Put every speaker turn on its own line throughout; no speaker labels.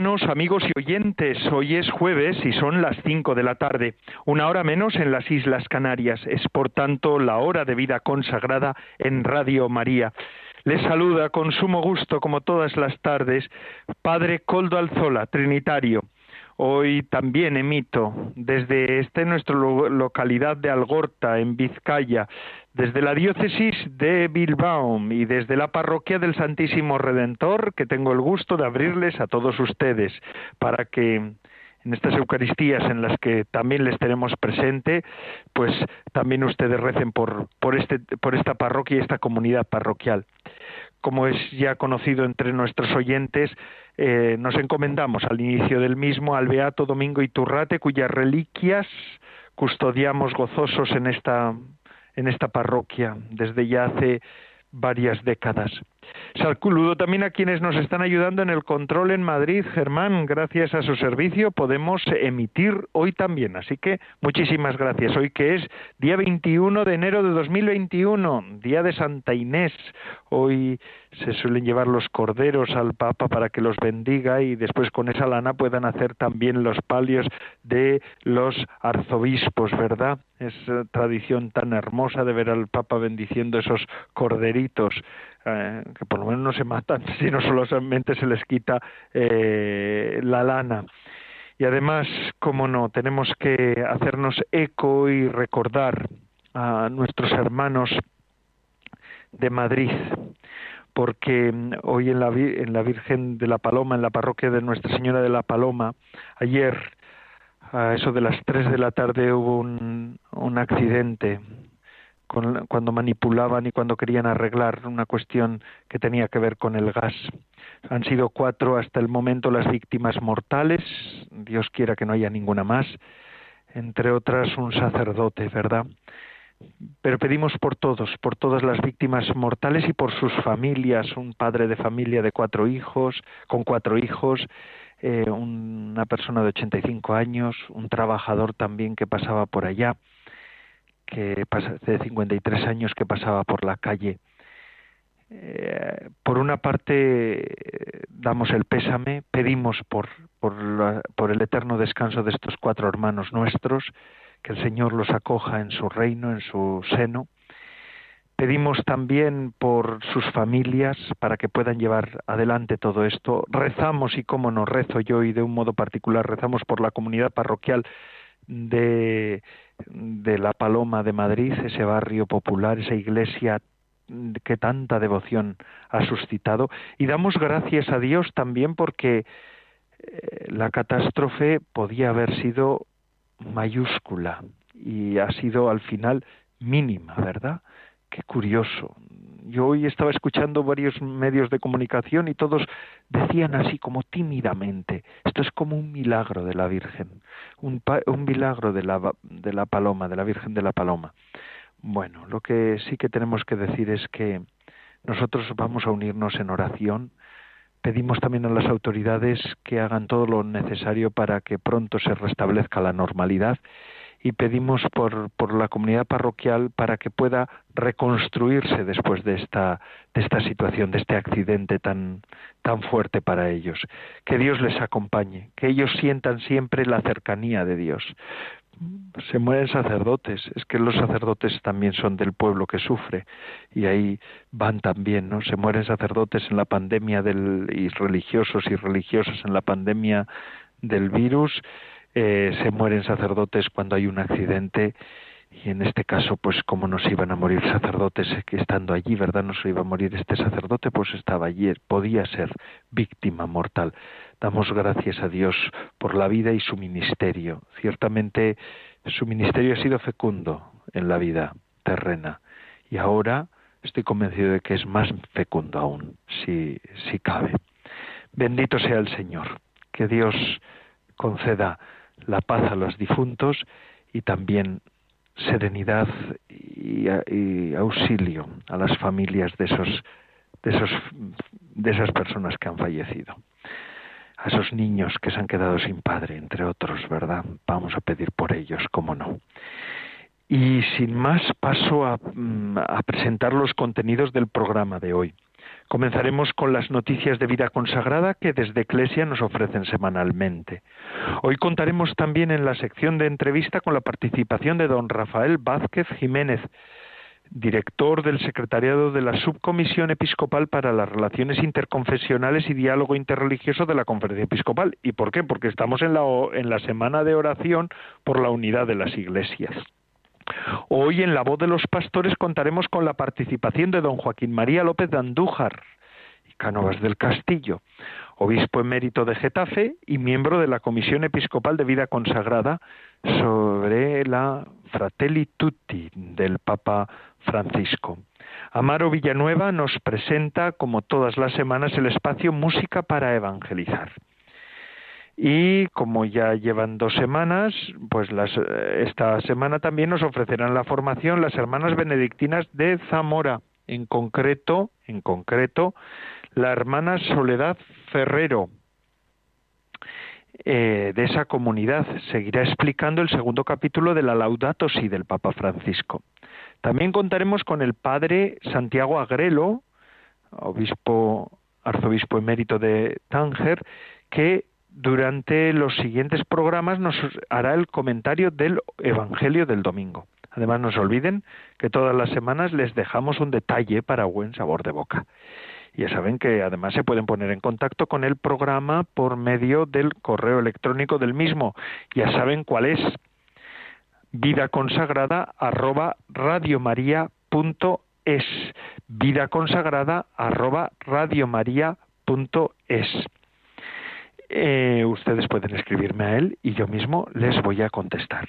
Amigos y oyentes. Hoy es jueves y son las cinco de la tarde, una hora menos en las Islas Canarias. Es por tanto la hora de vida consagrada en Radio María. Les saluda con sumo gusto, como todas las tardes, Padre Coldo Alzola, Trinitario. Hoy también emito desde esta nuestra localidad de Algorta, en Vizcaya, desde la diócesis de Bilbao y desde la parroquia del Santísimo Redentor, que tengo el gusto de abrirles a todos ustedes para que en estas Eucaristías en las que también les tenemos presente, pues también ustedes recen por, por, este, por esta parroquia y esta comunidad parroquial. Como es ya conocido entre nuestros oyentes, eh, nos encomendamos al inicio del mismo al Beato Domingo Iturrate, cuyas reliquias custodiamos gozosos en esta en esta parroquia desde ya hace varias décadas. Saludo también a quienes nos están ayudando en el control en Madrid. Germán, gracias a su servicio podemos emitir hoy también. Así que muchísimas gracias. Hoy que es día 21 de enero de 2021, día de Santa Inés. Hoy se suelen llevar los corderos al Papa para que los bendiga y después con esa lana puedan hacer también los palios de los arzobispos, ¿verdad? Es eh, tradición tan hermosa de ver al Papa bendiciendo esos corderitos eh, que por lo menos no se matan, sino solamente se les quita eh, la lana. Y además, como no, tenemos que hacernos eco y recordar a nuestros hermanos de Madrid, porque hoy en la, en la Virgen de la Paloma, en la parroquia de Nuestra Señora de la Paloma, ayer a eso de las tres de la tarde hubo un, un accidente cuando manipulaban y cuando querían arreglar una cuestión que tenía que ver con el gas. Han sido cuatro hasta el momento las víctimas mortales, Dios quiera que no haya ninguna más, entre otras un sacerdote, ¿verdad? Pero pedimos por todos, por todas las víctimas mortales y por sus familias, un padre de familia de cuatro hijos, con cuatro hijos, eh, una persona de 85 años, un trabajador también que pasaba por allá que pasa, de 53 años que pasaba por la calle. Eh, por una parte damos el pésame, pedimos por, por, por el eterno descanso de estos cuatro hermanos nuestros, que el Señor los acoja en su reino, en su seno. Pedimos también por sus familias para que puedan llevar adelante todo esto. Rezamos y cómo no rezo yo y de un modo particular rezamos por la comunidad parroquial de, la Paloma de Madrid, ese barrio popular, esa iglesia que tanta devoción ha suscitado. Y damos gracias a Dios también porque eh, la catástrofe podía haber sido mayúscula y ha sido al final mínima, ¿verdad? Qué curioso. Yo hoy estaba escuchando varios medios de comunicación y todos decían así como tímidamente, esto es como un milagro de la Virgen, un, un milagro de la, de la Paloma, de la Virgen de la Paloma. Bueno, lo que sí que tenemos que decir es que nosotros vamos a unirnos en oración, pedimos también a las autoridades que hagan todo lo necesario para que pronto se restablezca la normalidad y pedimos por, por la comunidad parroquial para que pueda reconstruirse después de esta, de esta situación, de este accidente tan, tan fuerte para ellos. Que Dios les acompañe, que ellos sientan siempre la cercanía de Dios. Se mueren sacerdotes, es que los sacerdotes también son del pueblo que sufre y ahí van también, ¿no? Se mueren sacerdotes en la pandemia del, y religiosos y religiosas en la pandemia del virus eh, se mueren sacerdotes cuando hay un accidente y en este caso pues como nos iban a morir sacerdotes que estando allí verdad no se iba a morir este sacerdote pues estaba allí podía ser víctima mortal damos gracias a Dios por la vida y su ministerio ciertamente su ministerio ha sido fecundo en la vida terrena y ahora estoy convencido de que es más fecundo aún, si, si cabe. Bendito sea el Señor. Que Dios conceda la paz a los difuntos y también serenidad y, auxilio a las familias de esos de esos de esas personas que han fallecido. A esos niños que se han quedado sin padre entre otros verdad vamos a pedir por ellos cómo no y sin más paso a, mm, a presentar los contenidos del programa de hoy Comenzaremos con las noticias de vida consagrada que desde Eclesia nos ofrecen semanalmente. Hoy contaremos también en la sección de entrevista con la participación de don Rafael Vázquez Jiménez, director del secretariado de la Subcomisión Episcopal para las Relaciones Interconfesionales y Diálogo Interreligioso de la Conferencia Episcopal. ¿Y por qué? Porque estamos en la, en la semana de oración por la unidad de las iglesias. Hoy en La Voz de los Pastores contaremos con la participación de don Joaquín María López de Andújar y Cánovas del Castillo, obispo emérito de Getafe y miembro de la Comisión Episcopal de Vida Consagrada sobre la Fratelli Tutti del Papa Francisco. Amaro Villanueva nos presenta, como todas las semanas, el espacio Música para Evangelizar. Y como ya llevan dos semanas, pues las, eh, esta semana también nos ofrecerán la formación las hermanas benedictinas de Zamora, en concreto, en concreto, la hermana Soledad Ferrero, eh, de esa comunidad. Seguirá explicando el segundo capítulo de la Laudato Si del Papa Francisco. También contaremos con el padre Santiago Agrelo, obispo, arzobispo emérito de Tánger, que durante los siguientes programas nos hará el comentario del Evangelio del domingo. Además, no se olviden que todas las semanas les dejamos un detalle para buen sabor de boca. Ya saben que además se pueden poner en contacto con el programa por medio del correo electrónico del mismo. Ya saben cuál es vida consagrada arroba radiomaria.es vida consagrada arroba radiomaria.es eh, ustedes pueden escribirme a él y yo mismo les voy a contestar.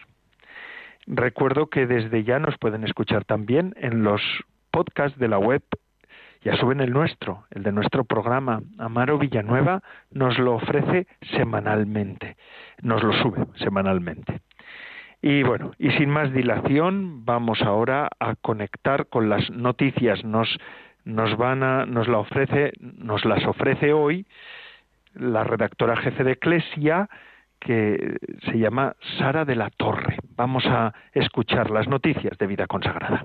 Recuerdo que desde ya nos pueden escuchar también en los podcasts de la web. Ya suben el nuestro, el de nuestro programa. Amaro Villanueva nos lo ofrece semanalmente. Nos lo sube semanalmente. Y bueno, y sin más dilación, vamos ahora a conectar con las noticias. Nos, nos nos la ofrece, nos las ofrece hoy la redactora jefe de Eclesia, que se llama Sara de la Torre. Vamos a escuchar las noticias de vida consagrada.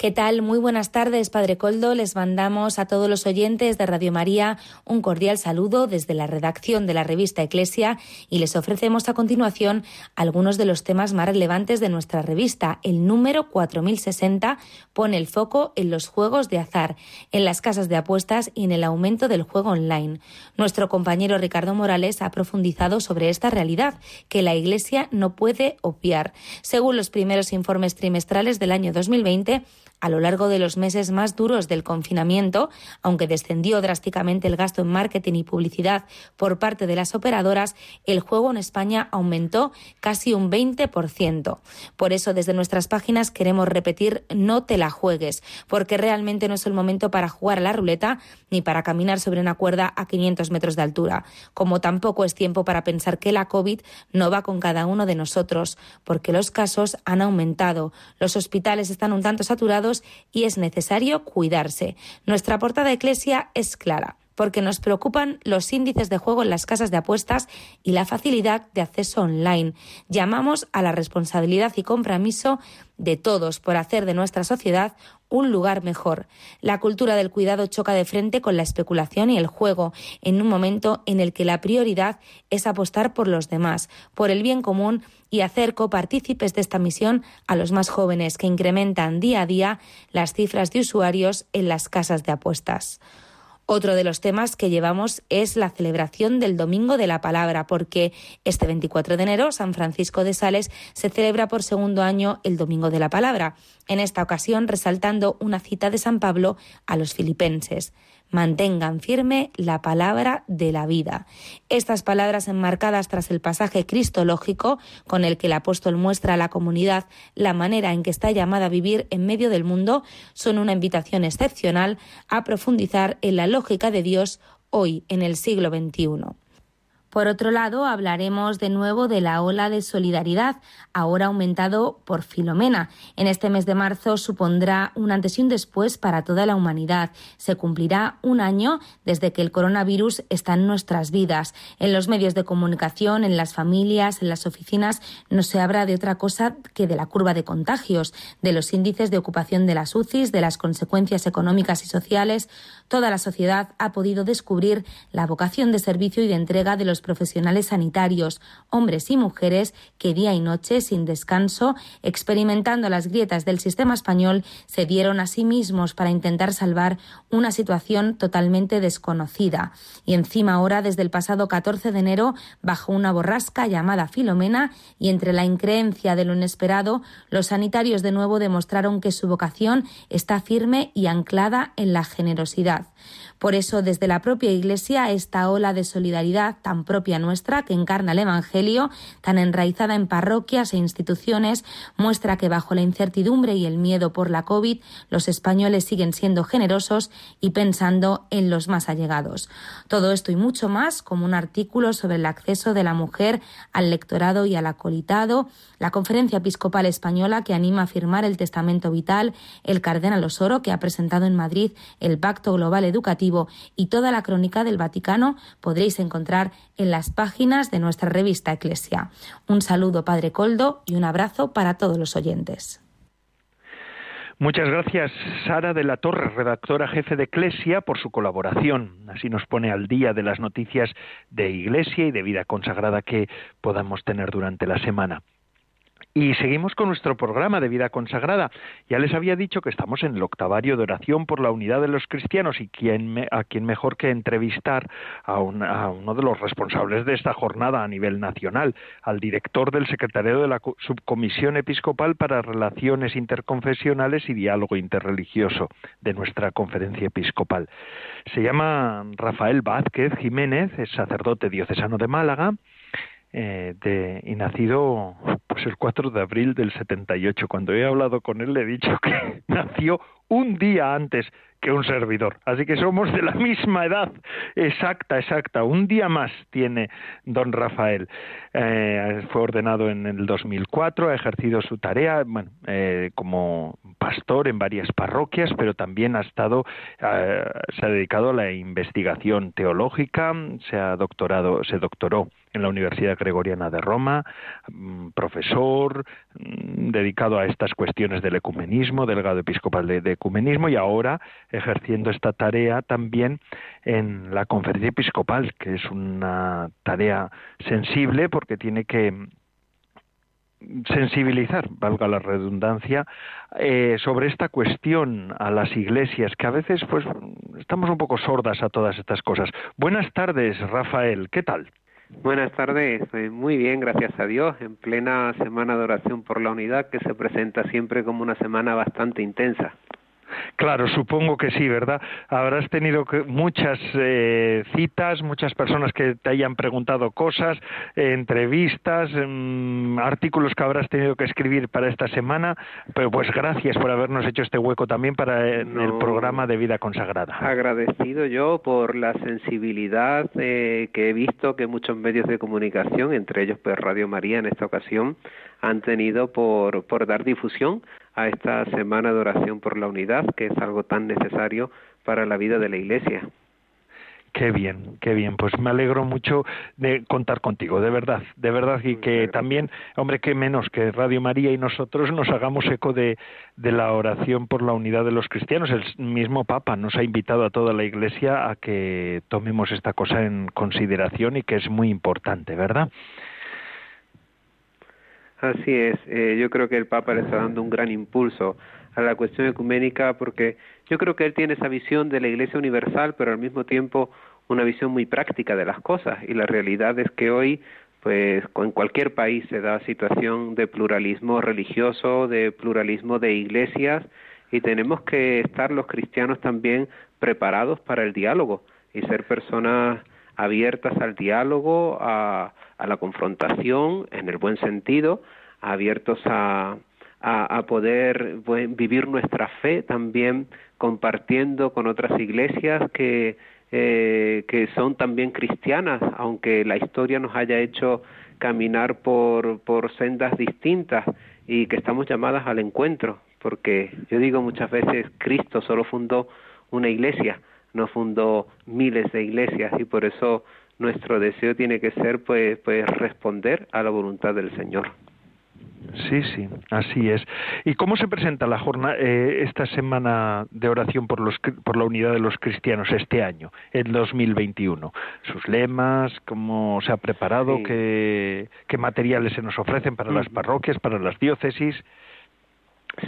¿Qué tal? Muy buenas tardes, Padre Coldo. Les mandamos a todos los oyentes de Radio María un cordial saludo desde la redacción de la revista Eclesia y les ofrecemos a continuación algunos de los temas más relevantes de nuestra revista. El número 4060 pone el foco en los juegos de azar, en las casas de apuestas y en el aumento del juego online. Nuestro compañero Ricardo Morales ha profundizado sobre esta realidad que la Iglesia no puede obviar. Según los primeros informes trimestrales del año 2020, a lo largo de los meses más duros del confinamiento, aunque descendió drásticamente el gasto en marketing y publicidad por parte de las operadoras, el juego en España aumentó casi un 20%. Por eso, desde nuestras páginas queremos repetir no te la juegues, porque realmente no es el momento para jugar a la ruleta ni para caminar sobre una cuerda a 500 metros de altura, como tampoco es tiempo para pensar que la COVID no va con cada uno de nosotros, porque los casos han aumentado, los hospitales están un tanto saturados y es necesario cuidarse. Nuestra portada de Eclesia es clara porque nos preocupan los índices de juego en las casas de apuestas y la facilidad de acceso online. Llamamos a la responsabilidad y compromiso de todos por hacer de nuestra sociedad un lugar mejor. La cultura del cuidado choca de frente con la especulación y el juego, en un momento en el que la prioridad es apostar por los demás, por el bien común y hacer copartícipes de esta misión a los más jóvenes que incrementan día a día las cifras de usuarios en las casas de apuestas. Otro de los temas que llevamos es la celebración del Domingo de la Palabra, porque este 24 de enero San Francisco de Sales se celebra por segundo año el Domingo de la Palabra, en esta ocasión resaltando una cita de San Pablo a los filipenses. Mantengan firme la palabra de la vida. Estas palabras enmarcadas tras el pasaje cristológico con el que el apóstol muestra a la comunidad la manera en que está llamada a vivir en medio del mundo son una invitación excepcional a profundizar en la lógica de Dios hoy en el siglo XXI. Por otro lado, hablaremos de nuevo de la ola de solidaridad, ahora aumentado por Filomena. En este mes de marzo supondrá un antes y un después para toda la humanidad. Se cumplirá un año desde que el coronavirus está en nuestras vidas. En los medios de comunicación, en las familias, en las oficinas, no se habla de otra cosa que de la curva de contagios, de los índices de ocupación de las UCIs, de las consecuencias económicas y sociales. Toda la sociedad ha podido descubrir la vocación de servicio y de entrega de los profesionales sanitarios, hombres y mujeres, que día y noche, sin descanso, experimentando las grietas del sistema español, se dieron a sí mismos para intentar salvar una situación totalmente desconocida. Y encima ahora, desde el pasado 14 de enero, bajo una borrasca llamada Filomena, y entre la increencia de lo inesperado, los sanitarios de nuevo demostraron que su vocación está firme y anclada en la generosidad. Por eso, desde la propia Iglesia, esta ola de solidaridad tan propia nuestra, que encarna el Evangelio, tan enraizada en parroquias e instituciones, muestra que bajo la incertidumbre y el miedo por la COVID, los españoles siguen siendo generosos y pensando en los más allegados. Todo esto y mucho más, como un artículo sobre el acceso de la mujer al lectorado y al acolitado, la Conferencia Episcopal Española que anima a firmar el Testamento Vital, el Cardenal Osoro que ha presentado en Madrid el Pacto Global Educativo y toda la crónica del Vaticano podréis encontrar en las páginas de nuestra revista Eclesia. Un saludo, Padre Coldo, y un abrazo para todos los oyentes.
Muchas gracias, Sara de la Torre, redactora jefe de Eclesia, por su colaboración. Así nos pone al día de las noticias de Iglesia y de vida consagrada que podamos tener durante la semana. Y seguimos con nuestro programa de vida consagrada. Ya les había dicho que estamos en el octavario de oración por la unidad de los cristianos y quién a quién mejor que entrevistar a, uno de los responsables de esta jornada a nivel nacional, al director del secretario de la Subcomisión Episcopal para Relaciones Interconfesionales y Diálogo Interreligioso de nuestra conferencia episcopal. Se llama Rafael Vázquez Jiménez, es sacerdote diocesano de Málaga eh, de, y nacido pues el 4 de abril del 78. Cuando he hablado con él le he dicho que nació un día antes que un servidor. Así que somos de la misma edad, exacta, exacta. Un día más tiene don Rafael. Eh, fue ordenado en el 2004, ha ejercido su tarea bueno, eh, como pastor en varias parroquias, pero también ha estado, eh, se ha dedicado a la investigación teológica, se ha doctorado, se doctoró en la Universidad Gregoriana de Roma, mm, profesor mm, dedicado a estas cuestiones del ecumenismo, delegado episcopal de, ecumenismo y ahora ejerciendo esta tarea también en la conferencia episcopal, que es una tarea sensible porque tiene que sensibilizar, valga la redundancia, eh, sobre esta cuestión a las iglesias, que a veces pues estamos un poco sordas a todas estas cosas. Buenas tardes, Rafael, ¿qué tal?
Buenas tardes, eh, muy bien, gracias a Dios, en plena semana de oración por la unidad que se presenta siempre como una semana bastante intensa.
Claro, supongo que sí, ¿verdad? Habrás tenido muchas eh, citas, muchas personas que te hayan preguntado cosas, eh, entrevistas, mm, artículos que habrás tenido que escribir para esta semana, pero pues gracias por habernos hecho este hueco también para eh, el programa de vida consagrada.
Agradecido yo por la sensibilidad que he visto que muchos medios de comunicación, entre ellos pues Radio María en esta ocasión, han tenido por, por dar difusión a esta semana de oración por la unidad, que es algo tan necesario para la vida de la Iglesia.
Qué bien, qué bien. Pues me alegro mucho de contar contigo, de verdad, de verdad. Y que también, hombre, qué menos que Radio María y nosotros nos hagamos eco de, de la oración por la unidad de los cristianos. El mismo Papa nos ha invitado a toda la Iglesia a que tomemos esta cosa en consideración y que es muy importante, ¿verdad?
Así es, eh, yo creo que el Papa le está dando un gran impulso a la cuestión ecuménica porque yo creo que él tiene esa visión de la Iglesia universal, pero al mismo tiempo una visión muy práctica de las cosas. Y la realidad es que hoy pues en cualquier país se da situación de pluralismo religioso, de pluralismo de iglesias y tenemos que estar los cristianos también preparados para el diálogo y ser personas abiertas al diálogo, a, la confrontación en el buen sentido, abiertos a, a, poder vivir nuestra fe también compartiendo con otras iglesias que, eh, que son también cristianas, aunque la historia nos haya hecho caminar por, por sendas distintas y que estamos llamadas al encuentro, porque yo digo muchas veces, Cristo solo fundó una iglesia, no fundó miles de iglesias y por eso nuestro deseo tiene que ser pues, pues responder a la voluntad del Señor.
Sí, sí, así es. ¿Y cómo se presenta la jornada, eh, esta semana de oración por, los, por la unidad de los cristianos este año, en 2021? ¿Sus lemas? ¿Cómo se ha preparado? ¿Qué, ¿Qué, materiales se nos ofrecen para las parroquias, para las diócesis?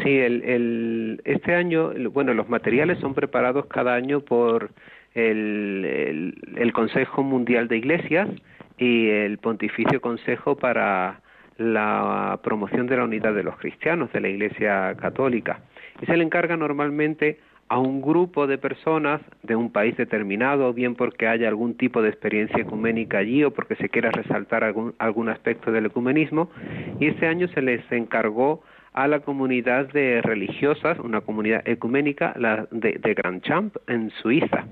Sí, el, este año, bueno, los materiales son preparados cada año por el, el, el Consejo Mundial de Iglesias y el Pontificio Consejo para la promoción de la unidad de los cristianos de la Iglesia Católica. Y se le encarga normalmente a un grupo de personas de un país determinado, bien porque haya algún tipo de experiencia ecuménica allí o porque se quiera resaltar algún, algún aspecto del ecumenismo, y este año se les encargó a la comunidad de religiosas, una comunidad ecuménica la de, de Grand Champ en Suiza.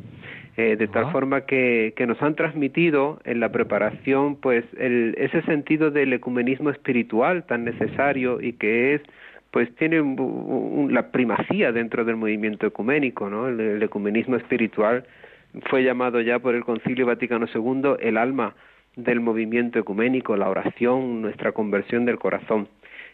Eh, de tal forma que, que, nos han transmitido en la preparación pues el, ese sentido del ecumenismo espiritual tan necesario y que es pues tiene la primacía dentro del movimiento ecuménico, ¿no? El, ecumenismo espiritual fue llamado ya por el Concilio Vaticano II el alma del movimiento ecuménico, la oración, nuestra conversión del corazón.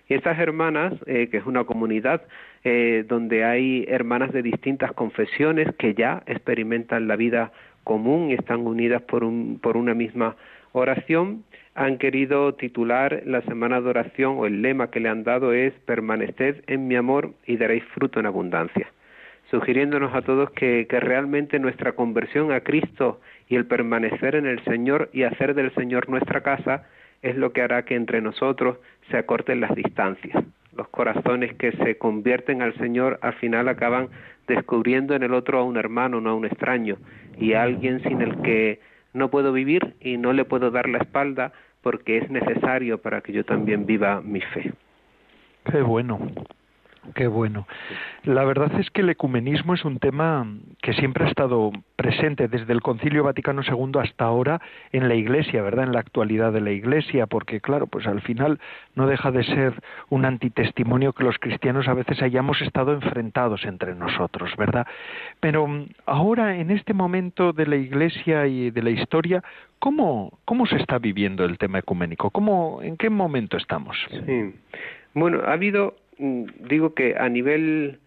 Y estas hermanas, eh, que es una comunidad eh, donde hay hermanas de distintas confesiones que ya experimentan la vida común y están unidas por, un, por una misma oración, han querido titular la semana de oración o el lema que le han dado es permaneced en mi amor y daréis fruto en abundancia, sugiriéndonos a todos que, que realmente nuestra conversión a Cristo y el permanecer en el Señor y hacer del Señor nuestra casa es lo que hará que entre nosotros se acorten las distancias. Los corazones que se convierten al Señor al final acaban descubriendo en el otro a un hermano, no a un extraño, y a alguien sin el que no puedo vivir y no le puedo dar la espalda porque es necesario para que yo también viva mi fe.
Qué bueno, Qué bueno. La verdad es que el ecumenismo es un tema que siempre ha estado presente desde el Concilio Vaticano II hasta ahora en la Iglesia, ¿verdad? En la actualidad de la Iglesia, porque claro, pues al final no deja de ser un antitestimonio que los cristianos a veces hayamos estado enfrentados entre nosotros, ¿verdad? Pero mm, ahora, en este momento de la Iglesia y de la historia, ¿cómo, cómo se está viviendo el tema ecuménico? ¿Cómo, ¿En qué momento estamos?
Sí. Bueno, ha habido digo que a nivel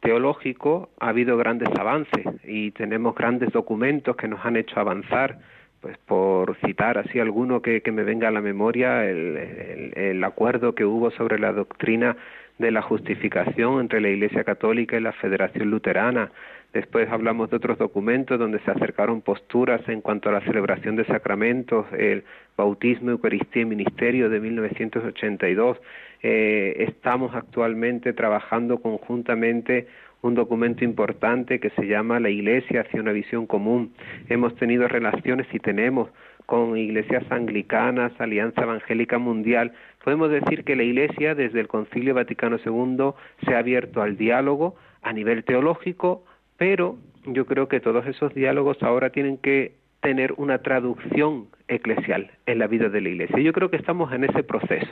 teológico ha habido grandes avances y tenemos grandes documentos que nos han hecho avanzar pues por citar así alguno que, me venga a la memoria, el, el, acuerdo que hubo sobre la doctrina de la justificación entre la Iglesia Católica y la Federación Luterana. Después hablamos de otros documentos donde se acercaron posturas en cuanto a la celebración de sacramentos, el bautismo, Eucaristía y Ministerio de 1982. Eh, estamos actualmente trabajando conjuntamente un documento importante que se llama La Iglesia hacia una visión común. Hemos tenido relaciones y tenemos con iglesias anglicanas, Alianza Evangélica Mundial. Podemos decir que la Iglesia desde el Concilio Vaticano II se ha abierto al diálogo a nivel teológico, pero yo creo que todos esos diálogos ahora tienen que tener una traducción eclesial en la vida de la Iglesia. Yo creo que estamos en ese proceso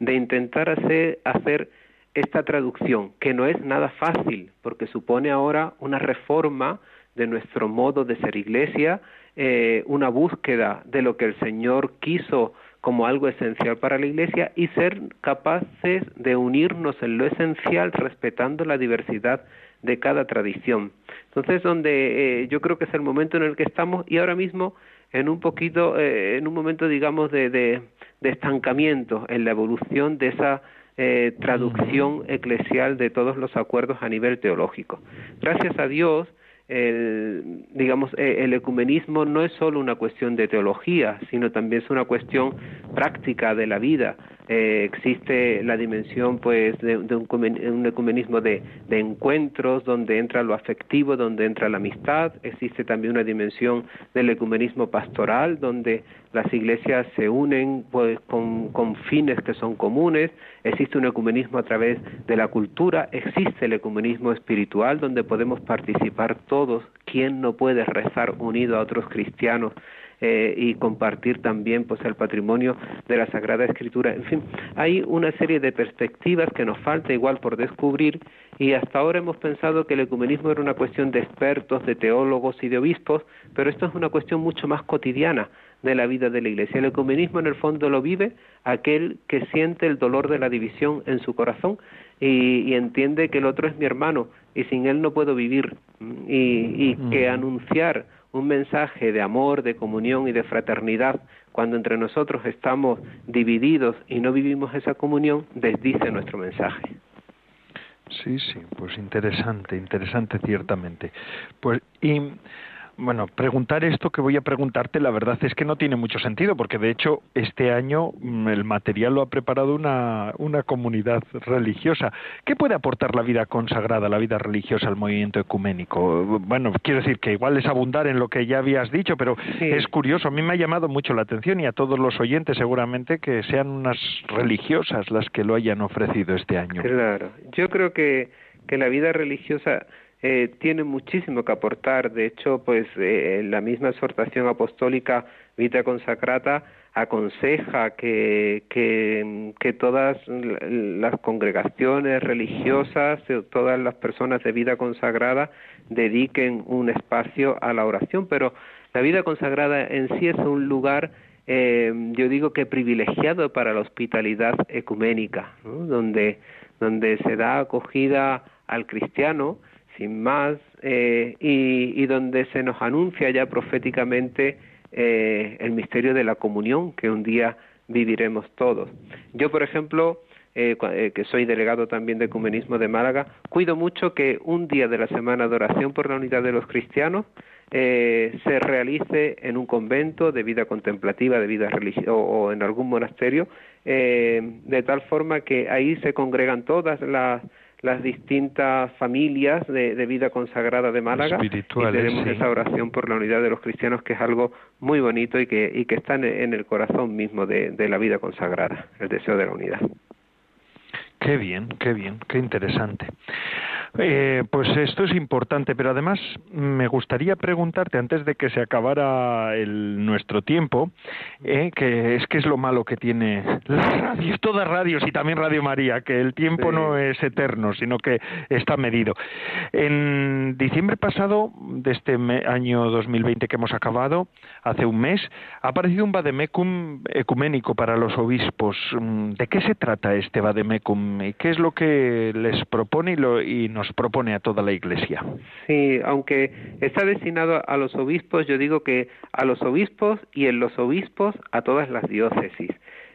de intentar hacer, esta traducción, que no es nada fácil, porque supone ahora una reforma de nuestro modo de ser iglesia, eh, una búsqueda de lo que el Señor quiso como algo esencial para la iglesia y ser capaces de unirnos en lo esencial respetando la diversidad de cada tradición. Entonces, donde eh, yo creo que es el momento en el que estamos y ahora mismo en un poquito, eh, en un momento, digamos, de, de, de estancamiento en la evolución de esa eh, traducción eclesial de todos los acuerdos a nivel teológico. Gracias a Dios, el, digamos, eh, el ecumenismo no es solo una cuestión de teología, sino también es una cuestión práctica de la vida. Eh, existe la dimensión pues de, un, ecumenismo de, encuentros donde entra lo afectivo, donde entra la amistad, existe también una dimensión del ecumenismo pastoral donde las iglesias se unen pues con, con fines que son comunes, existe un ecumenismo a través de la cultura, existe el ecumenismo espiritual donde podemos participar todos, ¿quién no puede rezar unido a otros cristianos? Eh, y compartir también pues el patrimonio de la Sagrada Escritura. En fin, hay una serie de perspectivas que nos falta igual por descubrir y hasta ahora hemos pensado que el ecumenismo era una cuestión de expertos, de teólogos y de obispos, pero esto es una cuestión mucho más cotidiana de la vida de la Iglesia. El ecumenismo en el fondo lo vive aquel que siente el dolor de la división en su corazón y, entiende que el otro es mi hermano y sin él no puedo vivir y, y que anunciar un mensaje de amor, de comunión y de fraternidad, cuando entre nosotros estamos divididos y no vivimos esa comunión, desdice nuestro mensaje.
Sí, sí, pues interesante, interesante ciertamente. Pues y bueno, preguntar esto que voy a preguntarte, la verdad es que no tiene mucho sentido, porque de hecho este año mm, el material lo ha preparado una, una comunidad religiosa. ¿Qué puede aportar la vida consagrada, la vida religiosa al movimiento ecuménico? Bueno, quiero decir que igual es abundar en lo que ya habías dicho, pero es curioso, a mí me ha llamado mucho la atención y a todos los oyentes seguramente que sean unas religiosas las que lo hayan ofrecido este año.
Claro, yo creo que, que la vida religiosa eh, tiene muchísimo que aportar. De hecho, pues eh, la misma exhortación apostólica Vita Consacrata aconseja que, que, todas las congregaciones religiosas, eh, todas las personas de vida consagrada dediquen un espacio a la oración, pero la vida consagrada en sí es un lugar, eh, yo digo que privilegiado para la hospitalidad ecuménica, donde, donde se da acogida al cristiano, sin más, eh, y, donde se nos anuncia ya proféticamente eh, el misterio de la comunión que un día viviremos todos. Yo, por ejemplo, eh, que soy delegado también de Ecumenismo de Málaga, cuido mucho que un día de la semana de oración por la unidad de los cristianos se realice en un convento de vida contemplativa, de vida religiosa o, en algún monasterio, de tal forma que ahí se congregan todas las las distintas familias de, vida consagrada de Málaga y tenemos esa oración por la unidad de los cristianos que es algo muy bonito y que, y que está en, el corazón mismo de, de la vida consagrada, el deseo de la unidad.
Qué bien, qué bien, qué interesante. Eh, pues esto es importante, pero además me gustaría preguntarte antes de que se acabara el, nuestro tiempo, eh, que es que es lo malo que tiene las radios, todas radios y también Radio María, que el tiempo no es eterno, sino que está medido. En diciembre pasado de este año 2020 que hemos acabado, hace un mes, ha aparecido un vademecum ecuménico para los obispos. ¿De qué se trata este vademecum y qué es lo que les propone y, lo, y nos nos propone a toda la Iglesia.
Sí, aunque está destinado a los obispos, yo digo que a los obispos y en los obispos a todas las diócesis.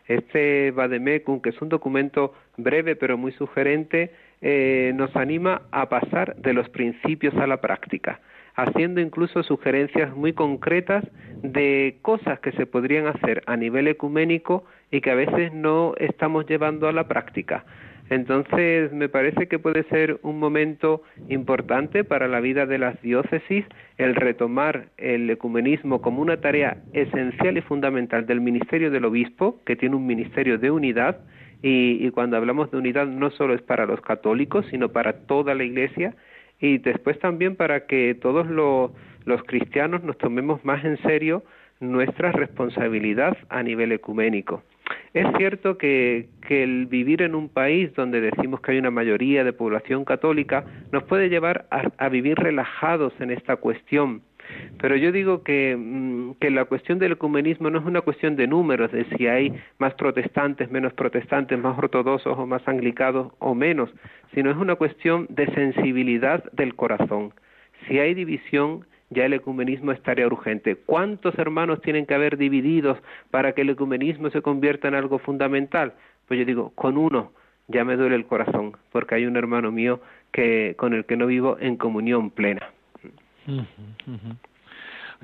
Este Vademecum, que es un documento breve pero muy sugerente, eh, nos anima a pasar de los principios a la práctica, haciendo incluso sugerencias muy concretas de cosas que se podrían hacer a nivel ecuménico y que a veces no estamos llevando a la práctica. Entonces, me parece que puede ser un momento importante para la vida de las diócesis el retomar el ecumenismo como una tarea esencial y fundamental del ministerio del obispo, que tiene un ministerio de unidad, y, cuando hablamos de unidad no solo es para los católicos, sino para toda la Iglesia, y después también para que todos los cristianos nos tomemos más en serio nuestra responsabilidad a nivel ecuménico. Es cierto que, el vivir en un país donde decimos que hay una mayoría de población católica nos puede llevar a, vivir relajados en esta cuestión. Pero yo digo que, mm, que, la cuestión del ecumenismo no es una cuestión de números, de si hay más protestantes, menos protestantes, más ortodoxos o más anglicados o menos, sino es una cuestión de sensibilidad del corazón. Si hay división, ya el ecumenismo estaría urgente. ¿Cuántos hermanos tienen que haber divididos para que el ecumenismo se convierta en algo fundamental? Pues yo digo, con uno ya me duele el corazón, porque hay un hermano mío que con el que no vivo en comunión plena.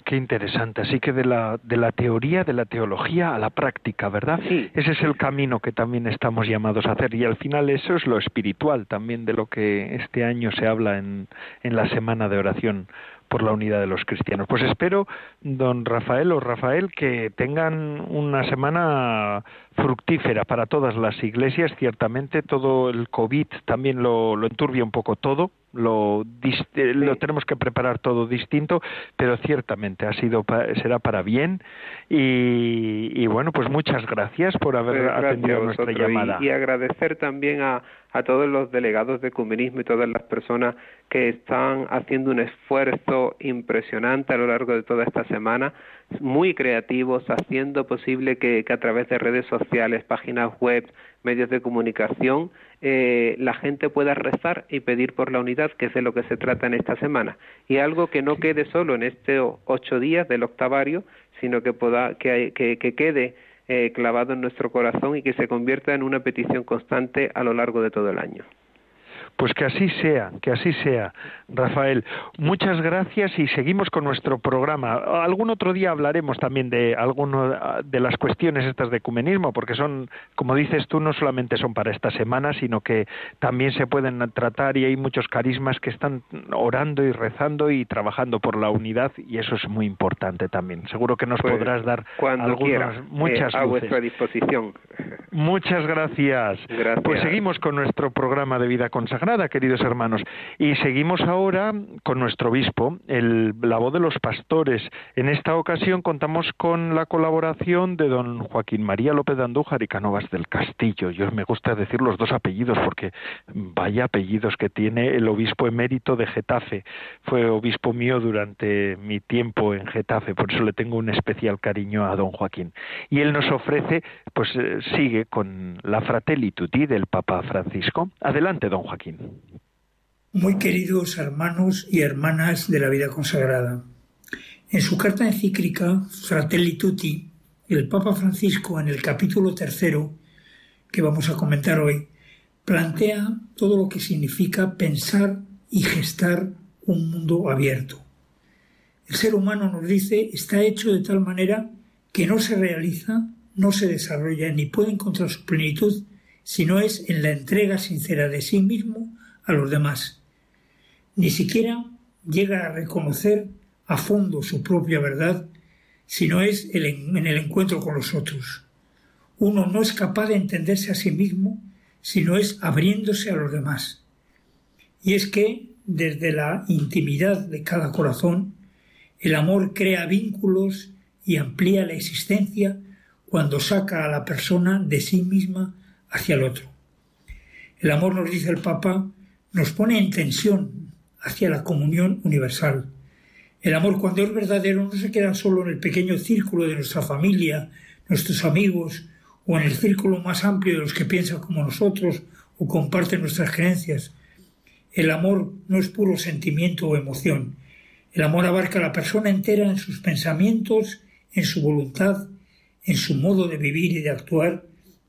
Qué interesante. Así que de la, de la teoría, de la teología a la práctica, ¿verdad?
Sí.
Ese es el camino que también estamos llamados a hacer. Y al final eso es lo espiritual también de lo que este año se habla en, en la semana de oración por la unidad de los cristianos. Pues espero, don Rafael o Rafael, que tengan una semana fructífera para todas las iglesias. Ciertamente todo el COVID también lo, lo enturbia un poco todo, lo, lo tenemos que preparar todo distinto, pero ciertamente ha sido será para bien y, y bueno, pues muchas gracias por haber pues atendido nuestra llamada.
Y, agradecer también a, a todos los delegados de ecumenismo y todas las personas que están haciendo un esfuerzo impresionante a lo largo de toda esta semana, muy creativos, haciendo posible que, que a través de redes sociales, páginas web, medios de comunicación, eh, la gente pueda rezar y pedir por la unidad, que es de lo que se trata en esta semana. Y algo que no quede solo en estos ocho días del octavario, sino que, pueda, que, que, que quede eh, clavado en nuestro corazón y que se convierta en una petición constante a lo largo de todo el año.
Pues que así sea, que así sea, Rafael. Muchas gracias y seguimos con nuestro programa. Algún otro día hablaremos también de alguna de las cuestiones estas de ecumenismo, porque son, como dices tú, no solamente son para esta semana, sino que también se pueden tratar y hay muchos carismas que están orando y rezando y trabajando por la unidad y eso es muy importante también. Seguro que nos pues, podrás dar algunas, eh, muchas
a vuestra disposición.
Muchas gracias.
gracias.
Pues seguimos con nuestro programa de vida consagrada queridos hermanos. Y seguimos ahora con nuestro obispo, el, la voz de los pastores. En esta ocasión contamos con la colaboración de don Joaquín María López de Andújar y Canovas del Castillo. Yo me gusta decir los dos apellidos porque vaya apellidos que tiene el obispo emérito de Getafe. Fue obispo mío durante mi tiempo en Getafe, por eso le tengo un especial cariño a don Joaquín. Y él nos ofrece, pues eh, sigue con la Fratelli Tutti del Papa Francisco. Adelante, don Joaquín.
Muy queridos hermanos y hermanas de la vida consagrada, en su carta encíclica Fratelli Tutti, el Papa Francisco en el capítulo tercero que vamos a comentar hoy, plantea todo lo que significa pensar y gestar un mundo abierto. El ser humano, nos dice, está hecho de tal manera que no se realiza, no se desarrolla ni puede encontrar su plenitud si no es en la entrega sincera de sí mismo a los demás. Ni siquiera llega a reconocer a fondo su propia verdad si no es en el encuentro con los otros. Uno no es capaz de entenderse a sí mismo si no es abriéndose a los demás. Y es que, desde la intimidad de cada corazón, el amor crea vínculos y amplía la existencia cuando saca a la persona de sí misma hacia el otro. El amor, nos dice el Papa, nos pone en tensión hacia la comunión universal. El amor, cuando es verdadero, no se queda solo en el pequeño círculo de nuestra familia, nuestros amigos, o en el círculo más amplio de los que piensan como nosotros o comparten nuestras creencias. El amor no es puro sentimiento o emoción. El amor abarca a la persona entera en sus pensamientos, en su voluntad, en su modo de vivir y de actuar,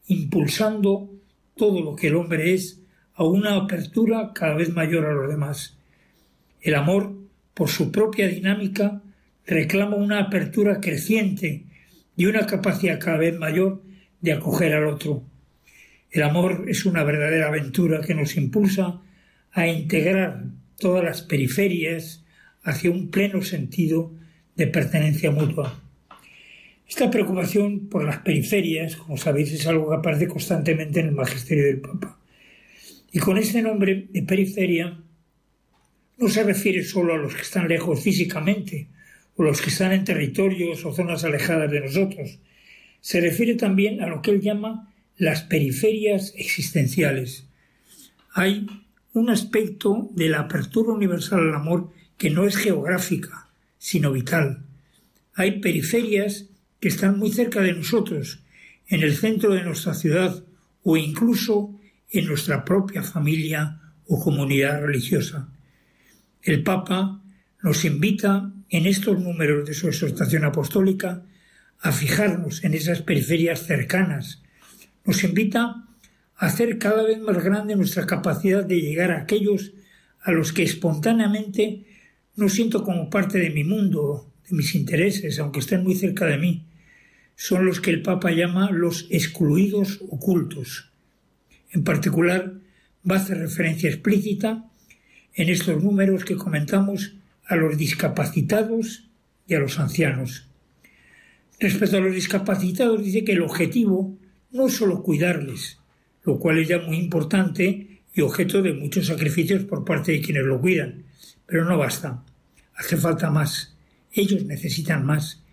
impulsando todo lo que el hombre es a una apertura cada vez mayor a los demás. El amor, por su propia dinámica, reclama una apertura creciente y una capacidad cada vez mayor de acoger al otro. El amor es una verdadera aventura que nos impulsa a integrar todas las periferias hacia un pleno sentido de pertenencia mutua. Esta preocupación por las periferias, como sabéis, es algo que aparece constantemente en el magisterio del Papa. Y con este nombre de periferia no se refiere solo a los que están lejos físicamente o los que están en territorios o zonas alejadas de nosotros. Se refiere también a lo que él llama las periferias existenciales. Hay un aspecto de la apertura universal al amor que no es geográfica, sino vital. Hay periferias que están muy cerca de nosotros, en el centro de nuestra ciudad o incluso en nuestra propia familia o comunidad religiosa. El Papa nos invita en estos números de su exhortación apostólica a fijarnos en esas periferias cercanas. Nos invita a hacer cada vez más grande nuestra capacidad de llegar a aquellos a los que espontáneamente no siento como parte de mi mundo, de mis intereses, aunque estén muy cerca de mí, son los que el Papa llama los excluidos ocultos. En particular, va a hacer referencia explícita en estos números que comentamos a los discapacitados y a los ancianos. Respecto a los discapacitados, dice que el objetivo no es solo cuidarles, lo cual es ya muy importante y objeto de muchos sacrificios por parte de quienes lo cuidan, pero no basta. Hace falta más. Ellos necesitan más.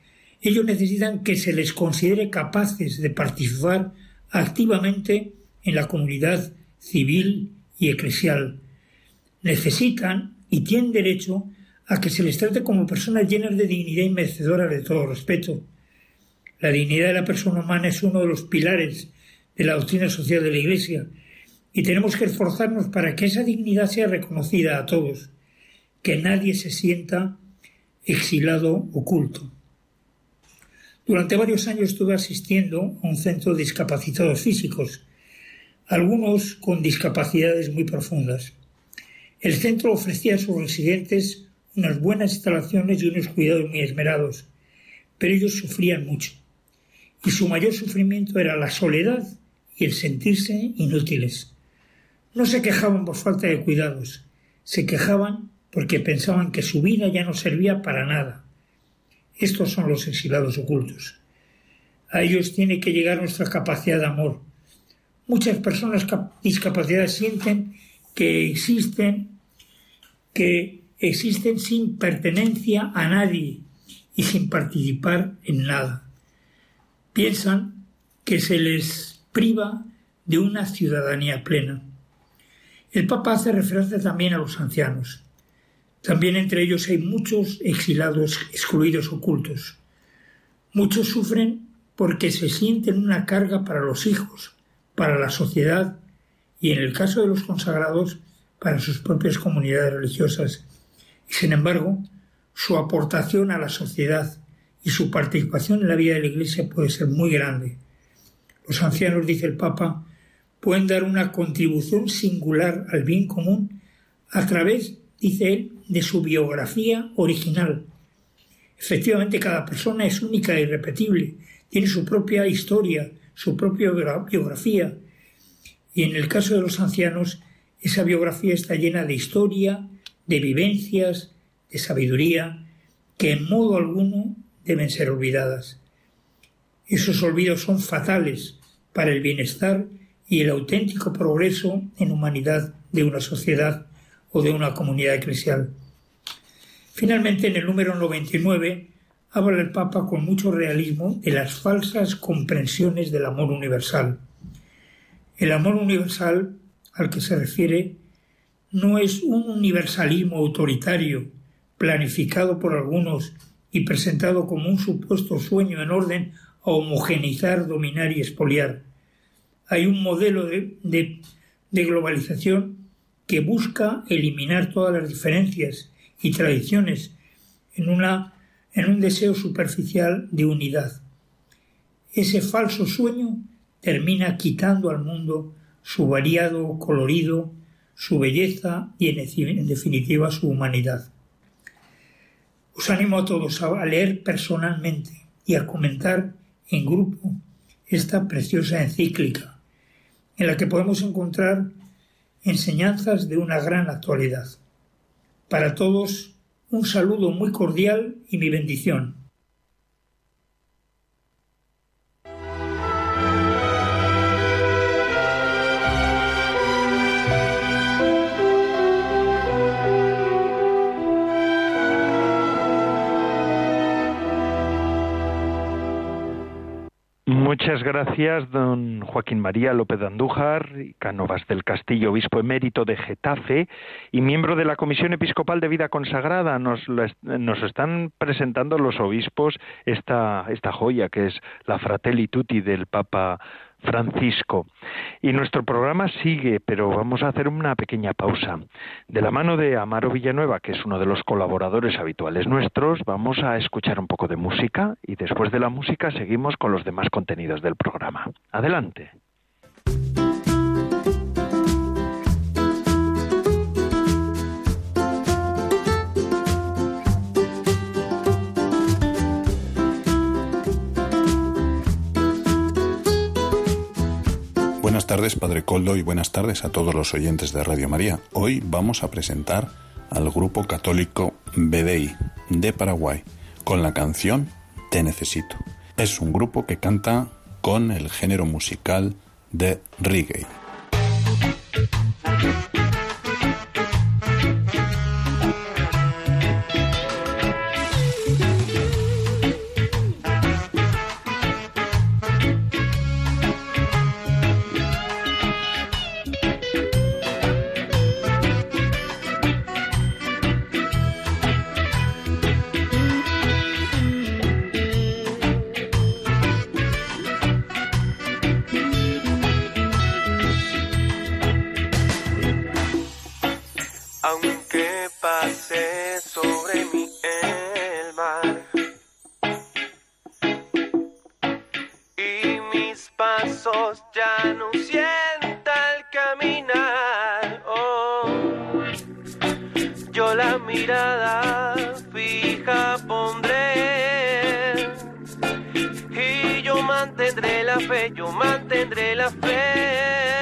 Ellos necesitan que se les considere capaces de participar activamente en la comunidad civil y eclesial. Necesitan y tienen derecho a que se les trate como personas llenas de dignidad y merecedoras de todo respeto. La dignidad de la persona humana es uno de los pilares de la doctrina social de la Iglesia y tenemos que esforzarnos para que esa dignidad sea reconocida a todos, que nadie se sienta exilado oculto. Durante varios años estuve asistiendo a un centro de discapacitados físicos, algunos con discapacidades muy profundas. El centro ofrecía a sus residentes unas buenas instalaciones y unos cuidados muy esmerados, pero ellos sufrían mucho. Y su mayor sufrimiento era la soledad y el sentirse inútiles. No se quejaban por falta de cuidados, se quejaban porque pensaban que su vida ya no servía para nada. Estos son los exilados ocultos. A ellos tiene que llegar nuestra capacidad de amor. Muchas personas discapacitadas sienten que existen, que existen sin pertenencia a nadie y sin participar en nada. Piensan que se les priva de una ciudadanía plena. El Papa hace referencia también a los ancianos. También entre ellos hay muchos exilados excluidos ocultos. Muchos sufren porque se sienten una carga para los hijos, para la sociedad y, en el caso de los consagrados, para sus propias comunidades religiosas. Y, sin embargo, su aportación a la sociedad y su participación en la vida de la Iglesia puede ser muy grande. Los ancianos, dice el Papa, pueden dar una contribución singular al bien común a través, dice él, de su biografía original. Efectivamente, cada persona es única e irrepetible, tiene su propia historia, su propia biografía. Y en el caso de los ancianos, esa biografía está llena de historia, de vivencias, de sabiduría, que en modo alguno deben ser olvidadas. Esos olvidos son fatales para el bienestar y el auténtico progreso en humanidad de una sociedad o de una comunidad eclesial. Finalmente, en el número 99, habla el Papa con mucho realismo de las falsas comprensiones del amor universal. El amor universal al que se refiere no es un universalismo autoritario, planificado por algunos y presentado como un supuesto sueño en orden a homogeneizar, dominar y expoliar. Hay un modelo de, de globalización que busca eliminar todas las diferencias y tradiciones en, una, en un deseo superficial de unidad. Ese falso sueño termina quitando al mundo su variado colorido, su belleza y en definitiva su humanidad. Os animo a todos a leer personalmente y a comentar en grupo esta preciosa encíclica, en la que podemos encontrar enseñanzas de una gran actualidad. Para todos, un saludo muy cordial y mi bendición.
Muchas gracias, don Joaquín María López de Andújar, Cánovas del Castillo, obispo emérito de Getafe y miembro de la Comisión Episcopal de Vida Consagrada. Nos, nos están presentando los obispos esta, esta joya que es la Fratelli Tutti del Papa Francisco. Y nuestro programa sigue, pero vamos a hacer una pequeña pausa. De la mano de Amaro Villanueva, que es uno de los colaboradores habituales nuestros, vamos a escuchar un poco de música y después de la música seguimos con los demás contenidos del programa. Adelante.
Tardes, Padre Coldo, y buenas tardes a todos los oyentes de Radio María. Hoy vamos a presentar al grupo católico BDI de Paraguay con la canción Te Necesito. Es un grupo que canta con el género musical de reggae. yo la mirada fija pondré y yo mantendré la fe, yo mantendré la fe.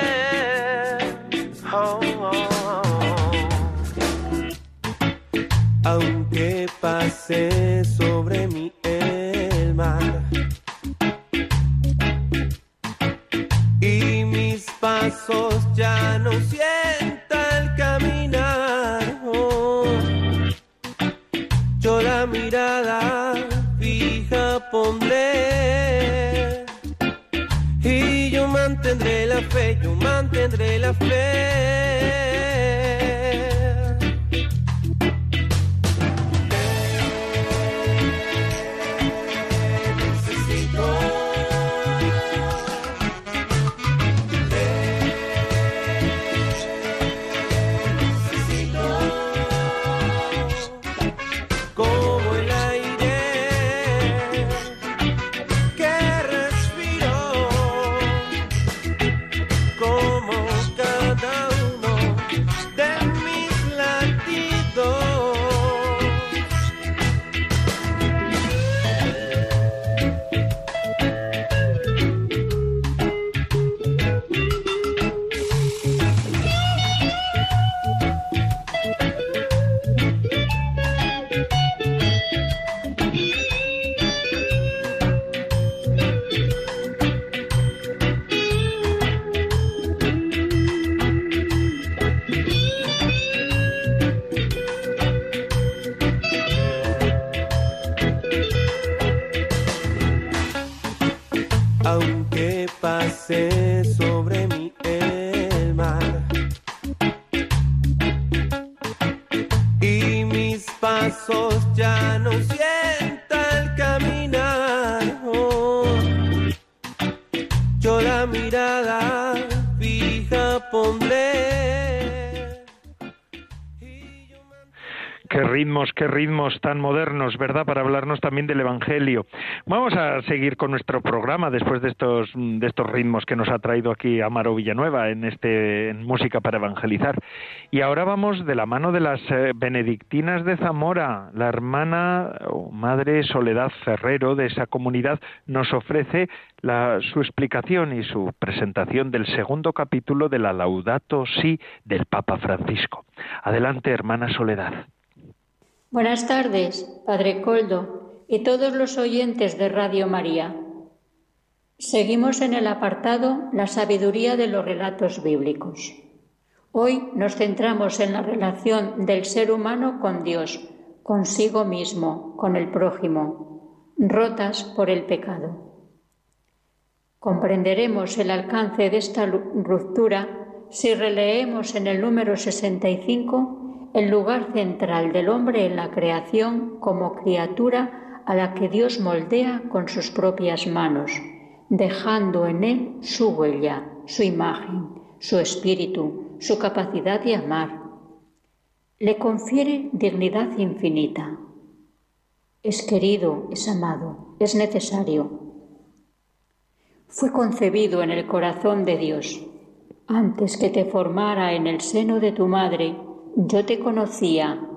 aunque pase
qué ritmos tan modernos, ¿verdad? Para hablarnos también del Evangelio. Vamos a seguir con nuestro programa después de estos, de estos ritmos que nos ha traído aquí Amaro Villanueva en este Música para Evangelizar. Y ahora vamos de la mano de las eh, benedictinas de Zamora. La hermana o madre Soledad Ferrero de esa comunidad nos ofrece la, su explicación y su presentación del segundo capítulo de la Laudato Si del Papa Francisco. Adelante, hermana Soledad.
Buenas tardes, Padre Coldo y todos los oyentes de Radio María. Seguimos en el apartado La sabiduría de los relatos bíblicos. Hoy nos centramos en la relación del ser humano con Dios, consigo mismo, con el prójimo, rotas por el pecado. Comprenderemos el alcance de esta ruptura si releemos en el número 65 el lugar central del hombre en la creación como criatura a la que Dios moldea con sus propias manos, dejando en él su huella, su imagen, su espíritu, su capacidad de amar. Le confiere dignidad infinita. Es querido, es amado, es necesario. Fue concebido en el corazón de Dios. Antes que te formara en el seno de tu madre, yo te conocía,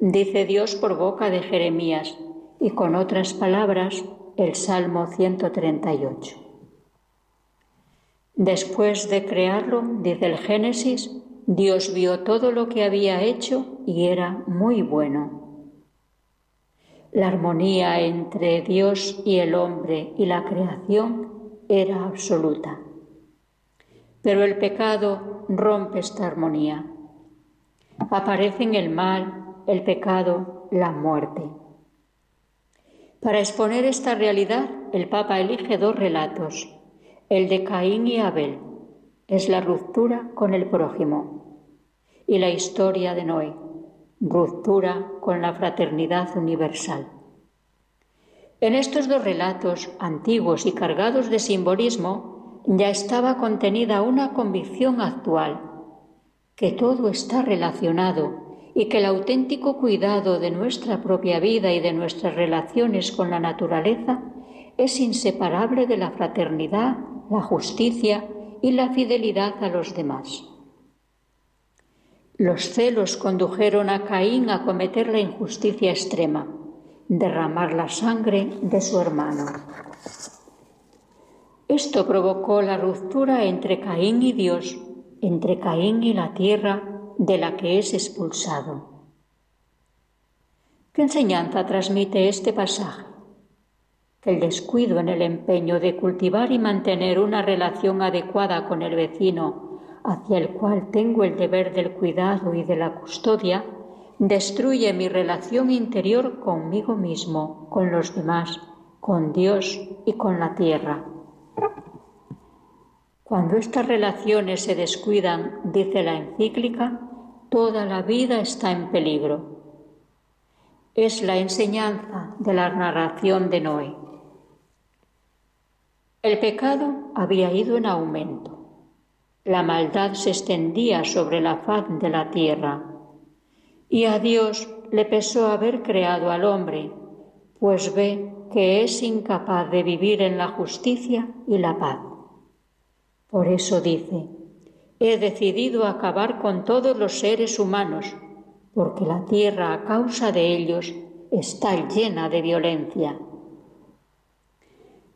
dice Dios por boca de Jeremías, y con otras palabras el Salmo 138. Después de crearlo, dice el Génesis, Dios vio todo lo que había hecho y era muy bueno. La armonía entre Dios y el hombre y la creación era absoluta. Pero el pecado rompe esta armonía. Aparecen el mal, el pecado, la muerte. Para exponer esta realidad, el Papa elige dos relatos, el de Caín y Abel, es la ruptura con el prójimo, y la historia de Noé, ruptura con la fraternidad universal. En estos dos relatos, antiguos y cargados de simbolismo, ya estaba contenida una convicción actual, que todo está relacionado y que el auténtico cuidado de nuestra propia vida y de nuestras relaciones con la naturaleza es inseparable de la fraternidad la justicia y la fidelidad a los demás. Los celos condujeron a Caín a cometer la injusticia extrema, derramar la sangre de su hermano. Esto provocó la ruptura entre Caín y Dios, entre Caín y la tierra de la que es expulsado. ¿Qué enseñanza transmite este pasaje? que el descuido en el empeño de cultivar y mantener una relación adecuada con el vecino hacia el cual tengo el deber del cuidado y de la custodia, destruye mi relación interior conmigo mismo, con los demás, con Dios y con la tierra. Cuando estas relaciones se descuidan, dice la encíclica, toda la vida está en peligro. Es la enseñanza de la narración de Noé. El pecado había ido en aumento. La maldad se extendía sobre la faz de la tierra. Y a Dios le pesó haber creado al hombre, pues ve que es incapaz de vivir en la justicia y la paz. Por eso dice, he decidido acabar con todos los seres humanos, porque la tierra a causa de ellos está llena de violencia.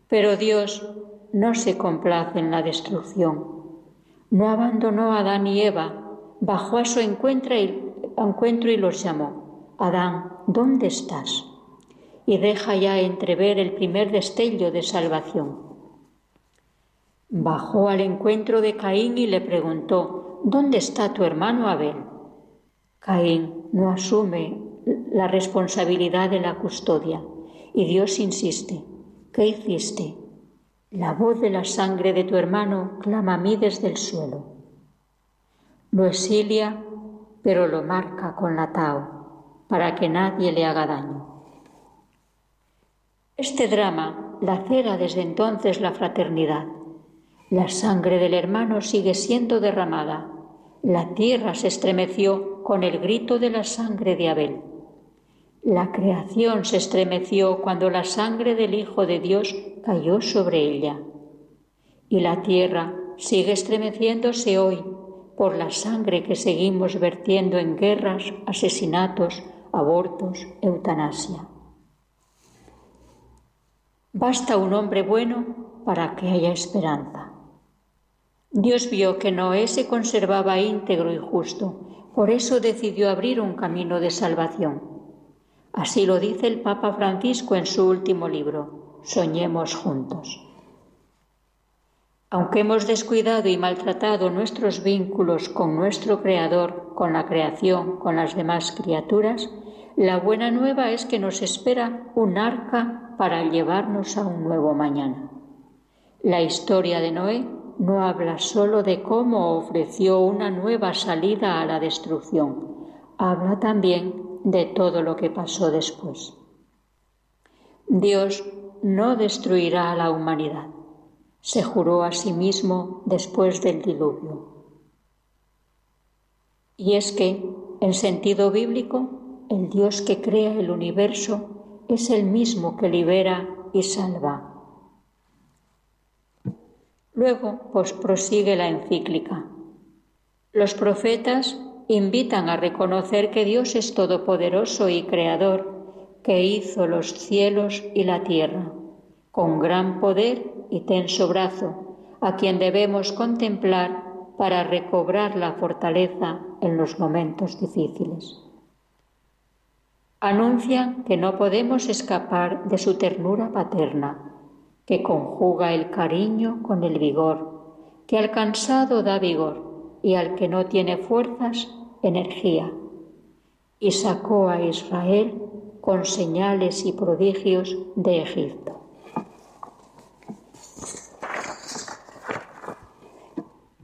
Pero Dios no se complace en la destrucción. No abandonó a Adán y Eva, bajó a su encuentro y, encuentro y los llamó. Adán, ¿dónde estás? Y deja ya entrever el primer destello de salvación. Bajó al encuentro de Caín y le preguntó, ¿dónde está tu hermano Abel? Caín no asume la responsabilidad de la custodia y Dios insiste, ¿Qué hiciste? La voz de la sangre de tu hermano clama a mí desde el suelo. Lo exilia, pero lo marca con la tao, para que nadie le haga daño. Este drama lacera desde entonces la fraternidad. La sangre del hermano sigue siendo derramada. La tierra se estremeció con el grito de la sangre de Abel. La creación se estremeció cuando la sangre del Hijo de Dios cayó sobre ella. Y la tierra sigue estremeciéndose hoy por la sangre que seguimos vertiendo en guerras, asesinatos, abortos, eutanasia. Basta un hombre bueno para que haya esperanza. Dios vio que Noé se conservaba íntegro y justo, por eso decidió abrir un camino de salvación. Así lo dice el Papa Francisco en su último libro, Soñemos juntos. Aunque hemos descuidado y maltratado nuestros vínculos con nuestro Creador, con la creación, con las demás criaturas, la buena nueva es que nos espera un arca para llevarnos a un nuevo mañana. La historia de Noé no habla solo de cómo ofreció una nueva salida a la destrucción, habla también de todo lo que pasó después. Dios no destruirá a la humanidad, se juró a sí mismo después del diluvio. Y es que, en sentido bíblico, el Dios que crea el universo es el mismo que libera y salva. Luego, pues prosigue la encíclica. Los profetas invitan a reconocer que Dios es todopoderoso y creador, que hizo los cielos y la tierra, con gran poder y tenso brazo, a quien debemos contemplar para recobrar la fortaleza en los momentos difíciles. Anuncian que no podemos escapar de su ternura paterna, que conjuga el cariño con el vigor, que al cansado da vigor y al que no tiene fuerzas, energía. Y sacó a Israel con señales y prodigios de Egipto.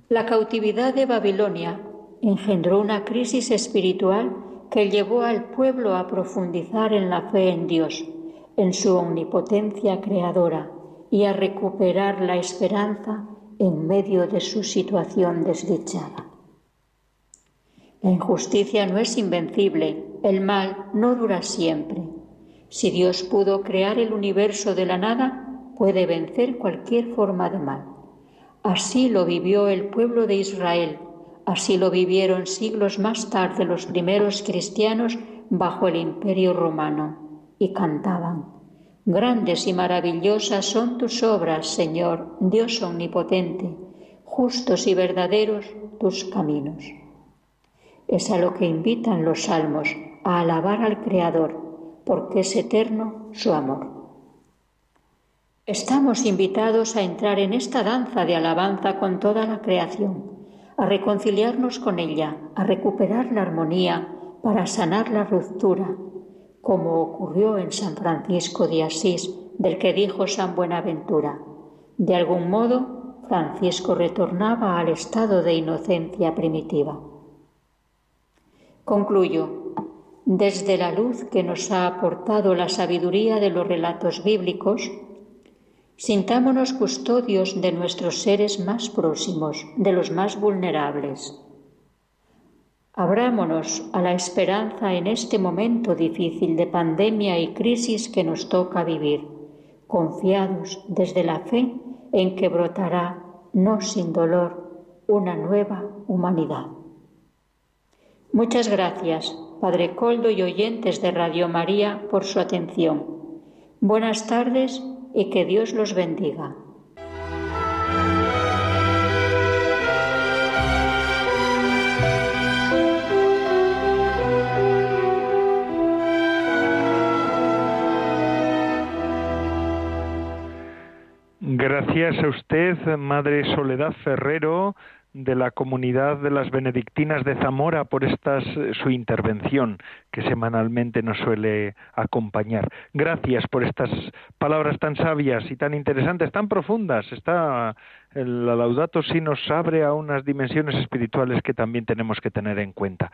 La cautividad de Babilonia engendró una crisis espiritual que llevó al pueblo a profundizar en la fe en Dios, en su omnipotencia creadora y a recuperar la esperanza en medio de su situación desdichada. La injusticia no es invencible, el mal no dura siempre. Si Dios pudo crear el universo de la nada, puede vencer cualquier forma de mal. Así lo vivió el pueblo de Israel, así lo vivieron siglos más tarde los primeros cristianos bajo el imperio romano, y cantaban, Grandes y maravillosas son tus obras, Señor, Dios omnipotente, justos y verdaderos tus caminos. Es a lo que invitan los salmos, a alabar al Creador, porque es eterno su amor. Estamos invitados a entrar en esta danza de alabanza con toda la creación, a reconciliarnos con ella, a recuperar la armonía para sanar la ruptura, como ocurrió en San Francisco de Asís, del que dijo San Buenaventura. De algún modo, Francisco retornaba al estado de inocencia primitiva. Concluyo. Desde la luz que nos ha aportado la sabiduría de los relatos bíblicos, Sintámonos custodios de nuestros seres más próximos, de los más vulnerables. Abrámonos a la esperanza en este momento difícil de pandemia y crisis que nos toca vivir, confiados desde la fe en que brotará, no sin dolor, una nueva humanidad. Muchas gracias, Padre Coldo y oyentes de Radio María, por su atención. Buenas tardes y que Dios los bendiga.
Gracias a usted, Madre Soledad Ferrero, de la comunidad de las benedictinas de Zamora por esta su intervención que semanalmente nos suele acompañar. Gracias por estas palabras tan sabias y tan interesantes, tan profundas. Está el Laudato si nos abre a unas dimensiones espirituales que también tenemos que tener en cuenta.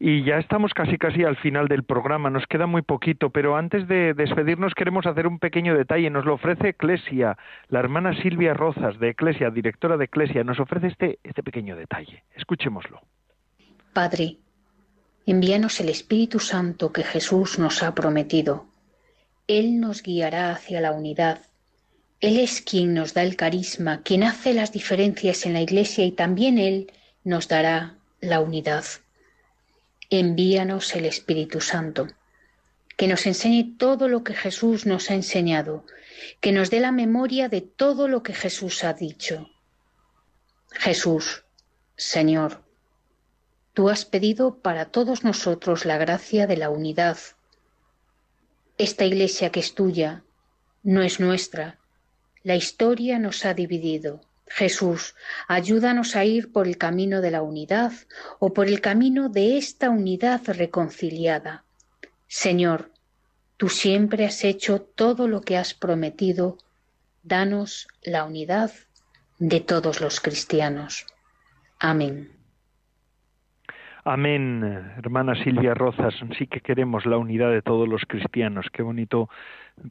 Y ya estamos casi casi al final del programa, nos queda muy poquito, pero antes de despedirnos queremos hacer un pequeño detalle. Nos lo ofrece Eclesia, la hermana Silvia Rozas de Eclesia, directora de Eclesia, nos ofrece este, este pequeño detalle. Escuchémoslo.
Padre, envíanos el Espíritu Santo que Jesús nos ha prometido. Él nos guiará hacia la unidad. Él es quien nos da el carisma, quien hace las diferencias en la Iglesia y también Él nos dará la unidad envíanos el Espíritu Santo, que nos enseñe todo lo que Jesús nos ha enseñado, que nos dé la memoria de todo lo que Jesús ha dicho. Jesús, Señor, tú has pedido para todos nosotros la gracia de la unidad. Esta iglesia que es tuya no es nuestra. La historia nos ha dividido. Jesús, ayúdanos a ir por el camino de la unidad o por el camino de esta unidad reconciliada. Señor, tú siempre has hecho todo lo que has prometido. Danos la unidad de todos los cristianos. Amén.
Amén, hermana Silvia Rozas. Sí que queremos la unidad de todos los cristianos. Qué bonito,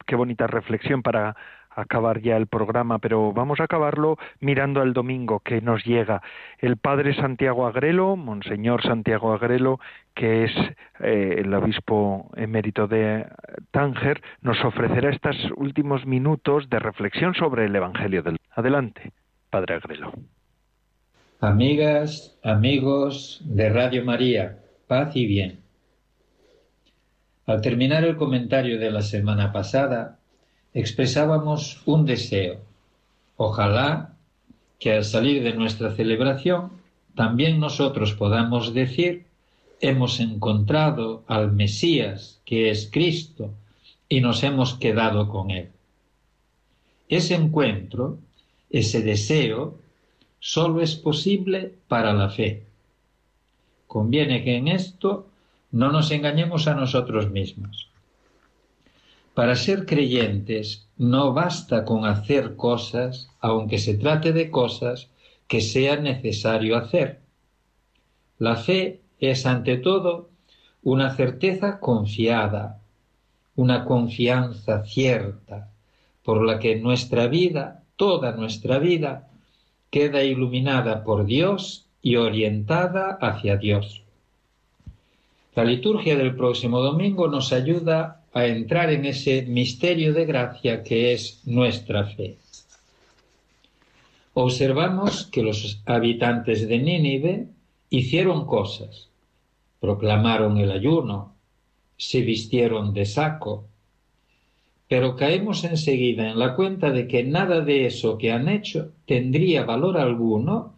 qué bonita reflexión para acabar ya el programa, pero vamos a acabarlo mirando al domingo que nos llega. El padre Santiago Agrelo, Monseñor Santiago Agrelo, que es eh, el obispo emérito de Tánger, nos ofrecerá estos últimos minutos de reflexión sobre el Evangelio del. Adelante, padre Agrelo.
Amigas, amigos de Radio María, paz y bien. Al terminar el comentario de la semana pasada, expresábamos un deseo. Ojalá que al salir de nuestra celebración también nosotros podamos decir hemos encontrado al Mesías, que es Cristo, y nos hemos quedado con Él. Ese encuentro, ese deseo, solo es posible para la fe. Conviene que en esto no nos engañemos a nosotros mismos. Para ser creyentes no basta con hacer cosas, aunque se trate de cosas que sea necesario hacer. La fe es ante todo una certeza confiada, una confianza cierta, por la que nuestra vida, toda nuestra vida, queda iluminada por Dios y orientada hacia Dios. La liturgia del próximo domingo nos ayuda a entrar en ese misterio de gracia que es nuestra fe. Observamos que los habitantes de Nínive hicieron cosas, proclamaron el ayuno, se vistieron de saco, pero caemos enseguida en la cuenta de que nada de eso que han hecho tendría valor alguno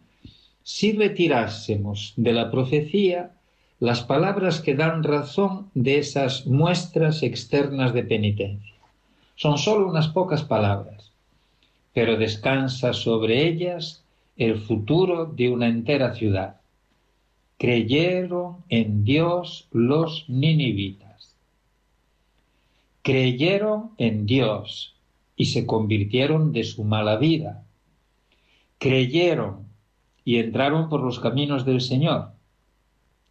si retirásemos de la profecía las palabras que dan razón de esas muestras externas de penitencia. Son sólo unas pocas palabras, pero descansa sobre ellas el futuro de una entera ciudad creyeron en Dios los ninivitas. Creyeron en Dios y se convirtieron de su mala vida. Creyeron y entraron por los caminos del Señor.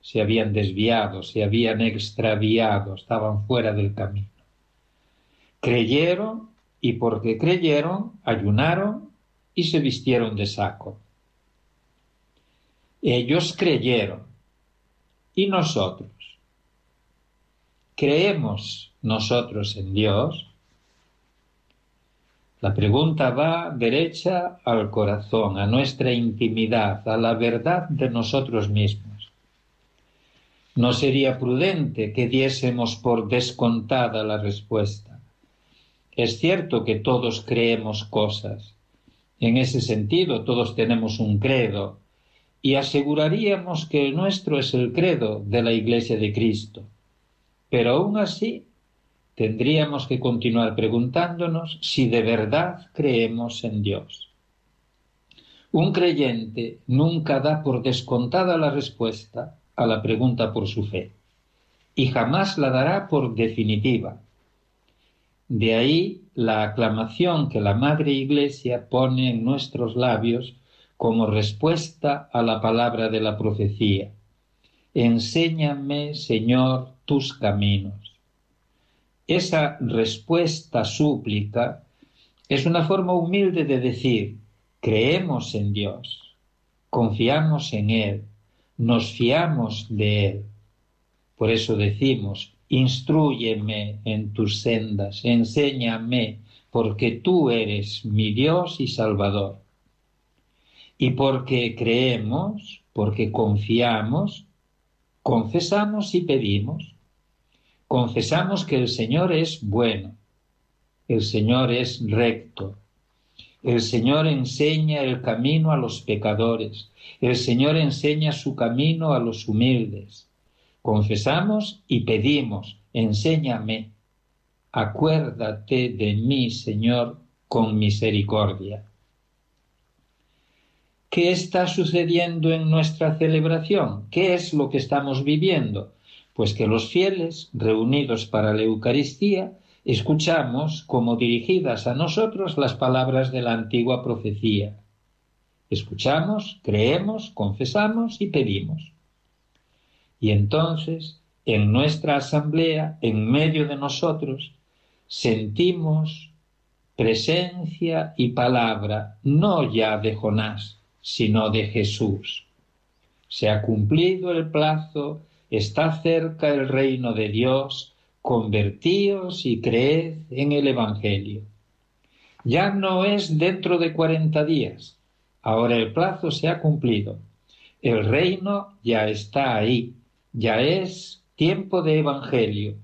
Se habían desviado, se habían extraviado, estaban fuera del camino. Creyeron y porque creyeron, ayunaron y se vistieron de saco. Ellos creyeron. ¿Y nosotros? ¿Creemos nosotros en Dios? La pregunta va derecha al corazón, a nuestra intimidad, a la verdad de nosotros mismos. No sería prudente que diésemos por descontada la respuesta. Es cierto que todos creemos cosas. En ese sentido, todos tenemos un credo, y aseguraríamos que el nuestro es el credo de la Iglesia de Cristo. Pero aún así tendríamos que continuar preguntándonos si de verdad creemos en Dios. Un creyente nunca da por descontada la respuesta a la pregunta por su fe y jamás la dará por definitiva. De ahí la aclamación que la Madre Iglesia pone en nuestros labios como respuesta a la palabra de la profecía. Enséñame, Señor, tus caminos. Esa respuesta súplica es una forma humilde de decir, creemos en Dios, confiamos en Él, nos fiamos de Él. Por eso decimos, instruyeme en tus sendas, enséñame, porque tú eres mi Dios y Salvador. Y porque creemos, porque confiamos, confesamos y pedimos. Confesamos que el Señor es bueno, el Señor es recto, el Señor enseña el camino a los pecadores, el Señor enseña su camino a los humildes. Confesamos y pedimos, enséñame, acuérdate de mí, Señor, con misericordia. ¿Qué está sucediendo en nuestra celebración? ¿Qué es lo que estamos viviendo? Pues que los fieles, reunidos para la Eucaristía, escuchamos como dirigidas a nosotros las palabras de la antigua profecía. Escuchamos, creemos, confesamos y pedimos. Y entonces, en nuestra asamblea, en medio de nosotros, sentimos presencia y palabra, no ya de Jonás, sino de Jesús. Se ha cumplido el plazo, está cerca el reino de Dios, convertíos y creed en el Evangelio. Ya no es dentro de cuarenta días, ahora el plazo se ha cumplido. El reino ya está ahí, ya es tiempo de Evangelio.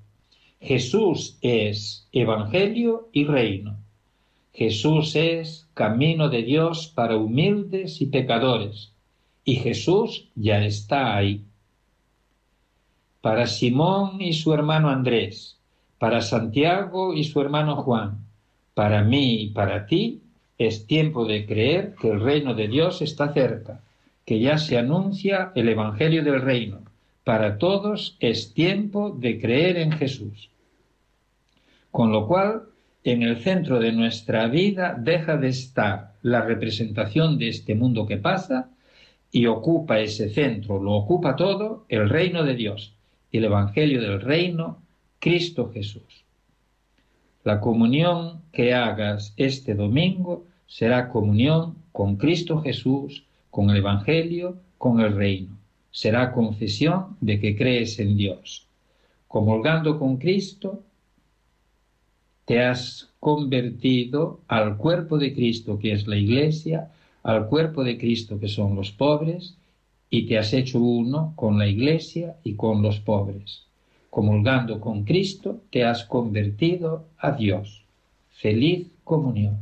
Jesús es Evangelio y reino. Jesús es camino de Dios para humildes y pecadores, y Jesús ya está ahí. Para Simón y su hermano Andrés, para Santiago y su hermano Juan, para mí y para ti, es tiempo de creer que el reino de Dios está cerca, que ya se anuncia el Evangelio del reino. Para todos es tiempo de creer en Jesús. Con lo cual, en el centro de nuestra vida deja de estar la representación de este mundo que pasa y ocupa ese centro, lo ocupa todo el reino de Dios, el Evangelio del reino, Cristo Jesús. La comunión que hagas este domingo será comunión con Cristo Jesús, con el Evangelio, con el reino. Será confesión de que crees en Dios. Comulgando con Cristo, te has convertido al cuerpo de Cristo, que es la Iglesia, al cuerpo de Cristo, que son los pobres, y te has hecho uno con la Iglesia y con los pobres. Comulgando con Cristo, te has convertido a Dios. Feliz comunión.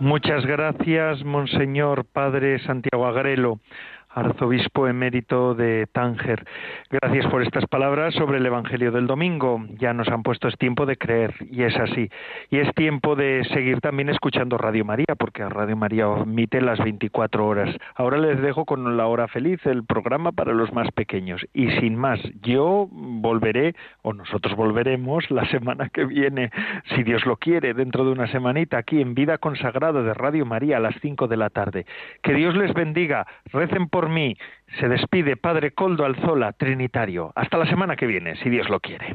Muchas gracias, Monseñor Padre Santiago Agrelo arzobispo emérito de Tánger. Gracias por estas palabras sobre el Evangelio del domingo. Ya nos han puesto es tiempo de creer y es así. Y es tiempo de seguir también escuchando Radio María, porque Radio María omite las 24 horas. Ahora les dejo con la hora feliz, el programa para los más pequeños. Y sin más, yo volveré, o nosotros volveremos la semana que viene, si Dios lo quiere, dentro de una semanita, aquí en Vida Consagrada de Radio María a las 5 de la tarde. Que Dios les bendiga. Recen por por mí. Se despide Padre Coldo Alzola, Trinitario. Hasta la semana que viene, si Dios lo quiere.